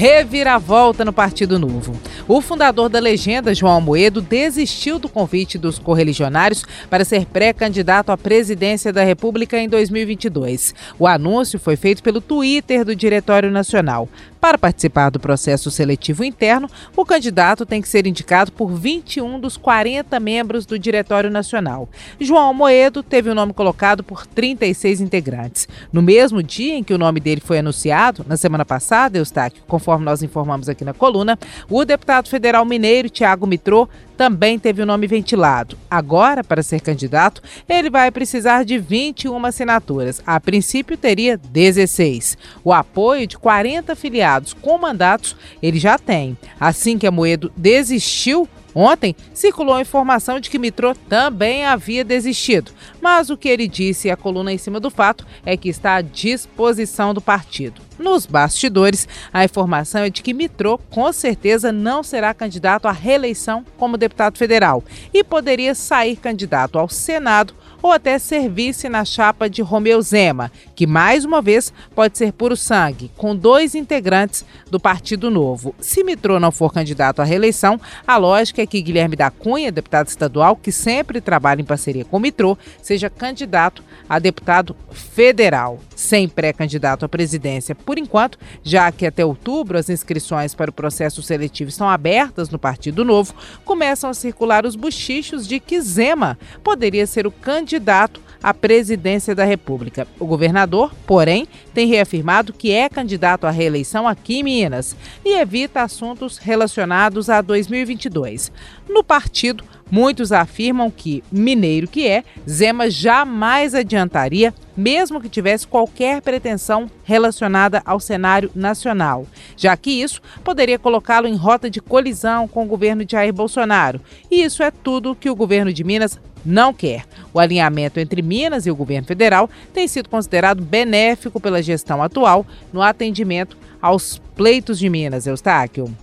Reviravolta no Partido Novo. O fundador da legenda, João Moedo, desistiu do convite dos correligionários para ser pré-candidato à presidência da República em 2022. O anúncio foi feito pelo Twitter do Diretório Nacional. Para participar do processo seletivo interno, o candidato tem que ser indicado por 21 dos 40 membros do Diretório Nacional. João Moedo teve o nome colocado por 36 integrantes. No mesmo dia em que o nome dele foi anunciado, na semana passada, Eustáquio, conforme nós informamos aqui na coluna, o deputado federal mineiro Tiago Mitrô também teve o nome ventilado. Agora, para ser candidato, ele vai precisar de 21 assinaturas. A princípio, teria 16. O apoio de 40 filiados com mandatos ele já tem. Assim que a Moedo desistiu Ontem circulou a informação de que Mitrô também havia desistido, mas o que ele disse à coluna em cima do fato é que está à disposição do partido. Nos bastidores, a informação é de que Mitrô com certeza não será candidato à reeleição como deputado federal e poderia sair candidato ao Senado ou até servir-se na chapa de Romeu Zema, que mais uma vez pode ser puro sangue, com dois integrantes do Partido Novo. Se Mitrô não for candidato à reeleição, a lógica é que Guilherme da Cunha, deputado estadual, que sempre trabalha em parceria com Mitrô, seja candidato a deputado federal, sem pré-candidato à presidência por enquanto, já que até outubro as inscrições para o processo seletivo estão abertas no Partido Novo, começam a circular os bochichos de que Zema poderia ser o candidato candidato à presidência da República. O governador, porém, tem reafirmado que é candidato à reeleição aqui em Minas e evita assuntos relacionados a 2022. No partido, Muitos afirmam que, mineiro que é, Zema jamais adiantaria, mesmo que tivesse qualquer pretensão relacionada ao cenário nacional, já que isso poderia colocá-lo em rota de colisão com o governo de Jair Bolsonaro. E isso é tudo que o governo de Minas não quer. O alinhamento entre Minas e o governo federal tem sido considerado benéfico pela gestão atual no atendimento aos pleitos de Minas, Eustáquio.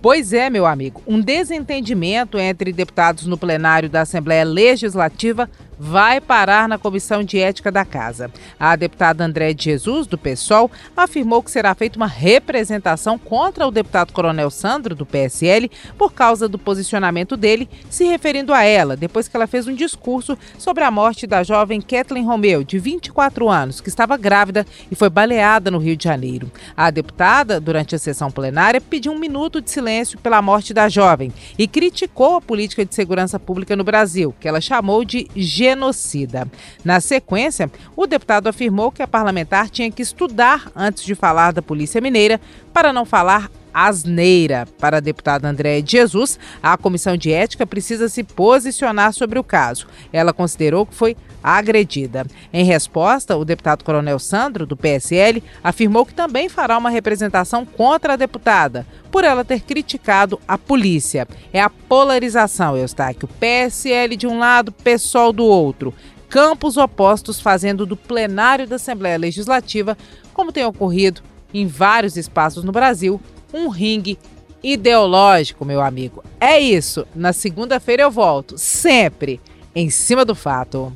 Pois é, meu amigo, um desentendimento entre deputados no plenário da Assembleia Legislativa vai parar na Comissão de Ética da Casa. A deputada André de Jesus, do PSOL, afirmou que será feita uma representação contra o deputado Coronel Sandro, do PSL, por causa do posicionamento dele, se referindo a ela, depois que ela fez um discurso sobre a morte da jovem Kathleen Romeu, de 24 anos, que estava grávida e foi baleada no Rio de Janeiro. A deputada, durante a sessão plenária, pediu um minuto de silêncio pela morte da jovem e criticou a política de segurança pública no Brasil, que ela chamou de genocida. Na sequência, o deputado afirmou que a parlamentar tinha que estudar antes de falar da Polícia Mineira para não falar asneira. Para a deputada Andréa de Jesus, a Comissão de Ética precisa se posicionar sobre o caso. Ela considerou que foi agredida. Em resposta, o deputado Coronel Sandro, do PSL, afirmou que também fará uma representação contra a deputada, por ela ter criticado a polícia. É a polarização, Eustáquio. PSL de um lado, PSOL do outro. Campos opostos fazendo do plenário da Assembleia Legislativa, como tem ocorrido em vários espaços no Brasil, um ringue ideológico, meu amigo. É isso. Na segunda-feira eu volto, sempre em cima do fato.